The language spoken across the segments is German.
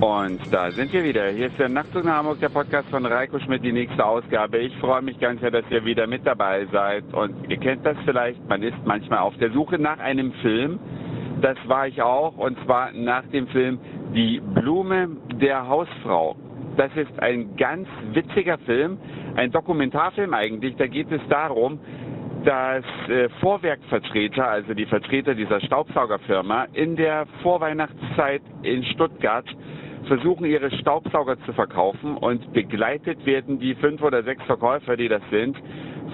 Und da sind wir wieder. Hier ist der Nachtzug nach Hamburg, der Podcast von Reiko Schmidt, die nächste Ausgabe. Ich freue mich ganz sehr, dass ihr wieder mit dabei seid. Und ihr kennt das vielleicht, man ist manchmal auf der Suche nach einem Film. Das war ich auch, und zwar nach dem Film Die Blume der Hausfrau. Das ist ein ganz witziger Film, ein Dokumentarfilm eigentlich. Da geht es darum, dass äh, Vorwerkvertreter, also die Vertreter dieser Staubsaugerfirma, in der Vorweihnachtszeit in Stuttgart versuchen ihre Staubsauger zu verkaufen und begleitet werden die fünf oder sechs Verkäufer, die das sind,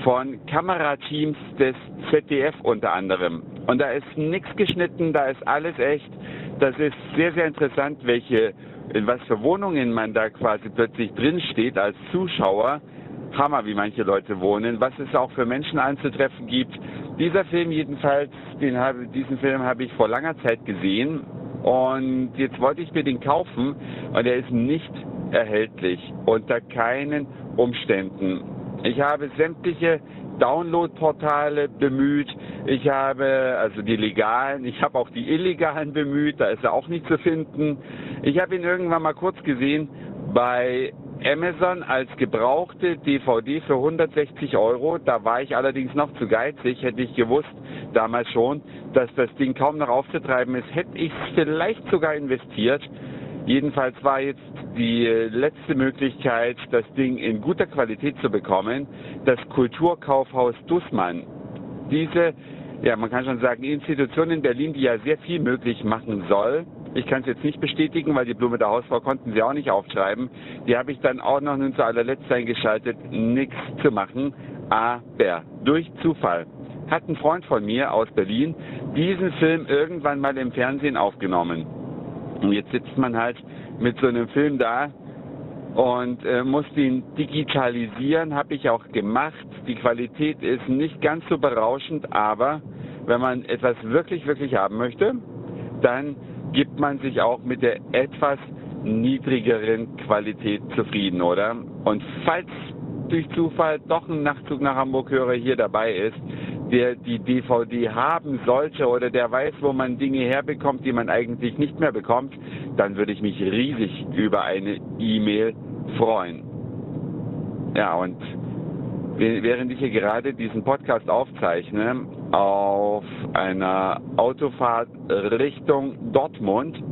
von Kamerateams des ZDF unter anderem. Und da ist nichts geschnitten, da ist alles echt. Das ist sehr, sehr interessant, welche, in was für Wohnungen man da quasi plötzlich drinsteht als Zuschauer. Hammer, wie manche Leute wohnen, was es auch für Menschen anzutreffen gibt. Dieser Film jedenfalls, den habe, diesen Film habe ich vor langer Zeit gesehen und jetzt wollte ich mir den kaufen und er ist nicht erhältlich unter keinen Umständen. Ich habe sämtliche Download-Portale bemüht. Ich habe also die legalen, ich habe auch die illegalen bemüht, da ist er auch nicht zu finden. Ich habe ihn irgendwann mal kurz gesehen bei Amazon als gebrauchte DVD für 160 Euro. Da war ich allerdings noch zu geizig. Hätte ich gewusst, damals schon, dass das Ding kaum noch aufzutreiben ist, hätte ich vielleicht sogar investiert. Jedenfalls war jetzt die letzte Möglichkeit, das Ding in guter Qualität zu bekommen, das Kulturkaufhaus Dussmann. Diese, ja, man kann schon sagen, Institution in Berlin, die ja sehr viel möglich machen soll, ich kann es jetzt nicht bestätigen, weil die Blume der Hausfrau konnten sie auch nicht aufschreiben. Die habe ich dann auch noch nun zu allerletzt eingeschaltet, nichts zu machen. Aber durch Zufall hat ein Freund von mir aus Berlin diesen Film irgendwann mal im Fernsehen aufgenommen. Und jetzt sitzt man halt mit so einem Film da und äh, muss den digitalisieren, habe ich auch gemacht. Die Qualität ist nicht ganz so berauschend, aber wenn man etwas wirklich, wirklich haben möchte, dann gibt man sich auch mit der etwas niedrigeren Qualität zufrieden, oder? Und falls durch Zufall doch ein Nachtzug nach Hamburg-Hörer hier dabei ist, der die DVD haben sollte oder der weiß, wo man Dinge herbekommt, die man eigentlich nicht mehr bekommt, dann würde ich mich riesig über eine E-Mail freuen. Ja, und während ich hier gerade diesen Podcast aufzeichne, auf einer Autofahrt Richtung Dortmund,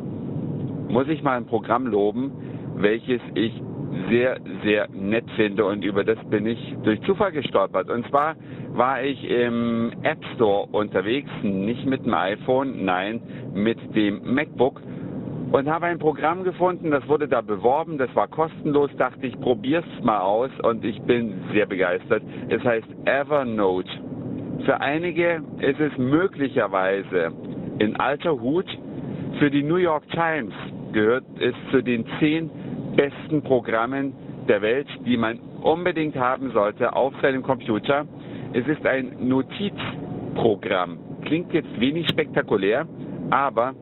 muss ich mal ein Programm loben, welches ich sehr, sehr nett finde und über das bin ich durch Zufall gestolpert. Und zwar war ich im App Store unterwegs, nicht mit dem iPhone, nein, mit dem MacBook und habe ein Programm gefunden, das wurde da beworben, das war kostenlos, dachte ich, probier's mal aus und ich bin sehr begeistert. Es heißt Evernote. Für einige ist es möglicherweise in alter Hut. Für die New York Times gehört es zu den zehn besten Programmen der Welt, die man unbedingt haben sollte auf seinem Computer. Es ist ein Notizprogramm. Klingt jetzt wenig spektakulär, aber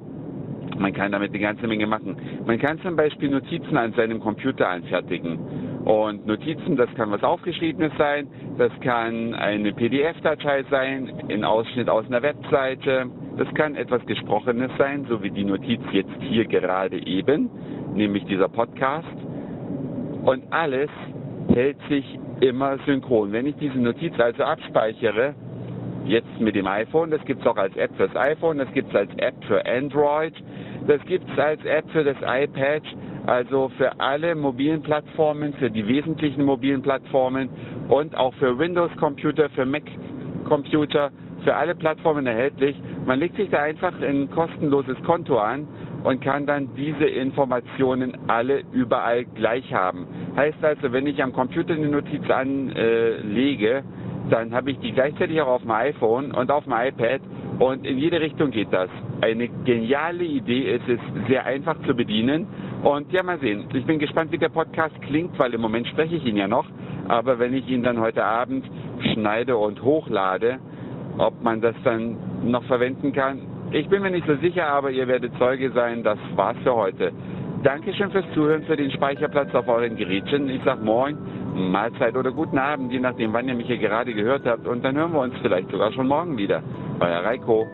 man kann damit eine ganze Menge machen. Man kann zum Beispiel Notizen an seinem Computer anfertigen. Und Notizen, das kann was Aufgeschriebenes sein, das kann eine PDF-Datei sein, ein Ausschnitt aus einer Webseite, das kann etwas Gesprochenes sein, so wie die Notiz jetzt hier gerade eben, nämlich dieser Podcast. Und alles hält sich immer synchron. Wenn ich diese Notiz also abspeichere, jetzt mit dem iPhone, das gibt es auch als App fürs iPhone, das gibt es als App für Android, das gibt es als App für das iPad, also für alle mobilen Plattformen, für die wesentlichen mobilen Plattformen und auch für Windows-Computer, für Mac-Computer, für alle Plattformen erhältlich. Man legt sich da einfach ein kostenloses Konto an und kann dann diese Informationen alle überall gleich haben. Heißt also, wenn ich am Computer eine Notiz anlege, dann habe ich die gleichzeitig auch auf dem iPhone und auf dem iPad und in jede Richtung geht das. Eine geniale Idee, es ist sehr einfach zu bedienen und ja, mal sehen. Ich bin gespannt, wie der Podcast klingt, weil im Moment spreche ich ihn ja noch, aber wenn ich ihn dann heute Abend schneide und hochlade, ob man das dann noch verwenden kann, ich bin mir nicht so sicher, aber ihr werdet Zeuge sein, das war's für heute. Dankeschön fürs Zuhören, für den Speicherplatz auf euren Gerätchen. Ich sag Moin, Mahlzeit oder guten Abend, je nachdem, wann ihr mich hier gerade gehört habt. Und dann hören wir uns vielleicht sogar schon morgen wieder. Euer Reiko.